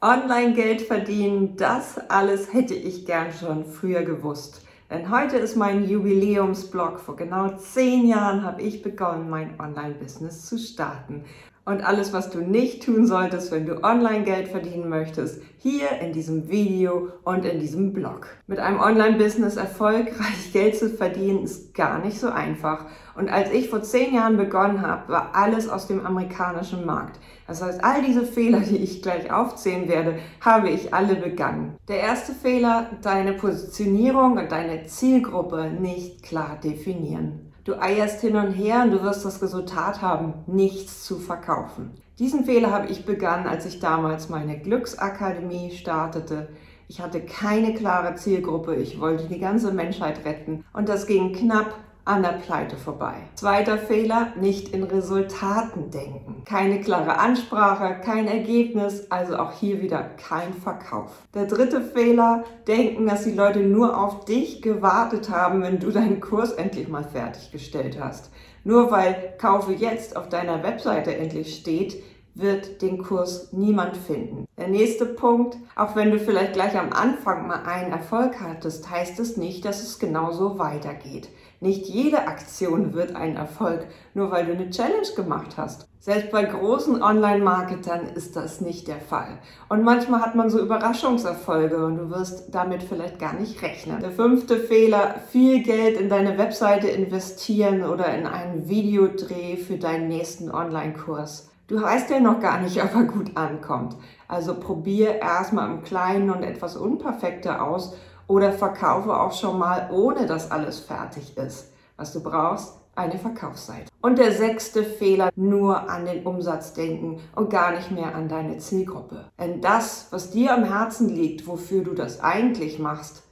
Online-Geld verdienen, das alles hätte ich gern schon früher gewusst. Denn heute ist mein Jubiläumsblog. Vor genau zehn Jahren habe ich begonnen, mein Online-Business zu starten und alles, was du nicht tun solltest, wenn du Online-Geld verdienen möchtest, hier in diesem Video und in diesem Blog. Mit einem Online-Business erfolgreich Geld zu verdienen, ist gar nicht so einfach. Und als ich vor zehn Jahren begonnen habe, war alles aus dem amerikanischen Markt. Das heißt, all diese Fehler, die ich gleich aufzählen werde, habe ich alle begangen. Der erste Fehler, deine Positionierung und deine Zielgruppe nicht klar definieren. Du eierst hin und her und du wirst das Resultat haben, nichts zu verkaufen. Diesen Fehler habe ich begangen, als ich damals meine Glücksakademie startete. Ich hatte keine klare Zielgruppe, ich wollte die ganze Menschheit retten und das ging knapp an der Pleite vorbei. Zweiter Fehler, nicht in Resultaten denken. Keine klare Ansprache, kein Ergebnis, also auch hier wieder kein Verkauf. Der dritte Fehler, denken, dass die Leute nur auf dich gewartet haben, wenn du deinen Kurs endlich mal fertiggestellt hast. Nur weil Kaufe jetzt auf deiner Webseite endlich steht, wird den Kurs niemand finden. Der nächste Punkt, auch wenn du vielleicht gleich am Anfang mal einen Erfolg hattest, heißt es nicht, dass es genauso weitergeht. Nicht jede Aktion wird ein Erfolg, nur weil du eine Challenge gemacht hast. Selbst bei großen Online-Marketern ist das nicht der Fall. Und manchmal hat man so Überraschungserfolge und du wirst damit vielleicht gar nicht rechnen. Der fünfte Fehler, viel Geld in deine Webseite investieren oder in einen Videodreh für deinen nächsten Online-Kurs. Du weißt ja noch gar nicht, ob er gut ankommt. Also probier erstmal im Kleinen und etwas Unperfekte aus oder verkaufe auch schon mal, ohne dass alles fertig ist. Was du brauchst, eine Verkaufsseite. Und der sechste Fehler, nur an den Umsatz denken und gar nicht mehr an deine Zielgruppe. Denn das, was dir am Herzen liegt, wofür du das eigentlich machst,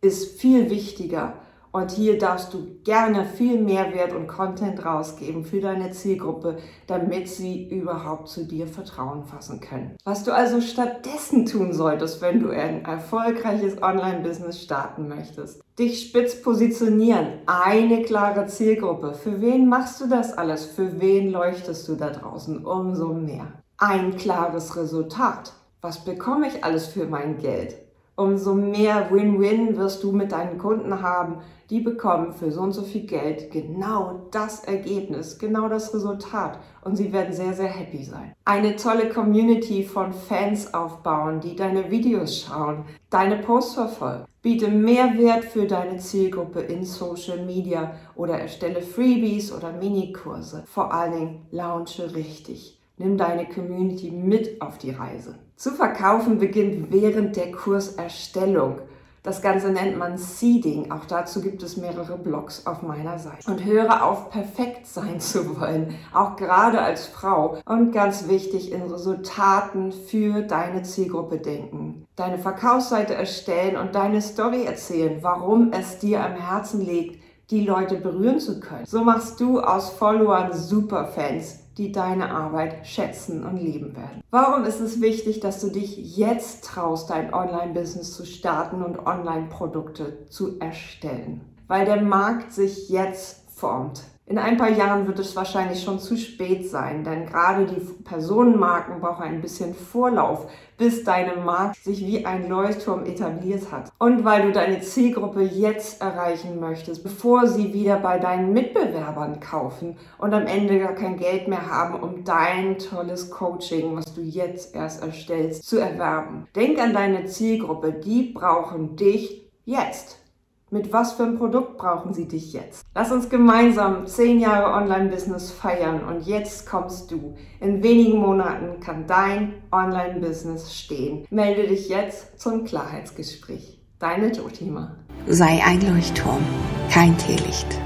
ist viel wichtiger und hier darfst du gerne viel Mehrwert und Content rausgeben für deine Zielgruppe, damit sie überhaupt zu dir Vertrauen fassen können. Was du also stattdessen tun solltest, wenn du ein erfolgreiches Online-Business starten möchtest. Dich spitz positionieren, eine klare Zielgruppe. Für wen machst du das alles? Für wen leuchtest du da draußen? Umso mehr. Ein klares Resultat. Was bekomme ich alles für mein Geld? Umso mehr Win-Win wirst du mit deinen Kunden haben. Die bekommen für so und so viel Geld genau das Ergebnis, genau das Resultat und sie werden sehr, sehr happy sein. Eine tolle Community von Fans aufbauen, die deine Videos schauen, deine Posts verfolgen. Biete Mehrwert für deine Zielgruppe in Social Media oder erstelle Freebies oder Minikurse. Vor allen Dingen launche richtig. Nimm deine Community mit auf die Reise. Zu verkaufen beginnt während der Kurserstellung. Das Ganze nennt man Seeding. Auch dazu gibt es mehrere Blogs auf meiner Seite. Und höre auf, perfekt sein zu wollen, auch gerade als Frau. Und ganz wichtig, in Resultaten für deine Zielgruppe denken. Deine Verkaufsseite erstellen und deine Story erzählen, warum es dir am Herzen liegt, die Leute berühren zu können. So machst du aus Followern Superfans die deine Arbeit schätzen und lieben werden. Warum ist es wichtig, dass du dich jetzt traust, dein Online-Business zu starten und Online-Produkte zu erstellen? Weil der Markt sich jetzt formt. In ein paar Jahren wird es wahrscheinlich schon zu spät sein, denn gerade die Personenmarken brauchen ein bisschen Vorlauf, bis deine Marke sich wie ein Leuchtturm etabliert hat. Und weil du deine Zielgruppe jetzt erreichen möchtest, bevor sie wieder bei deinen Mitbewerbern kaufen und am Ende gar kein Geld mehr haben, um dein tolles Coaching, was du jetzt erst erstellst, zu erwerben. Denk an deine Zielgruppe, die brauchen dich jetzt. Mit was für einem Produkt brauchen sie dich jetzt? Lass uns gemeinsam zehn Jahre Online-Business feiern und jetzt kommst du. In wenigen Monaten kann dein Online-Business stehen. Melde dich jetzt zum Klarheitsgespräch. Deine Jotima. Sei ein Leuchtturm, kein Teelicht.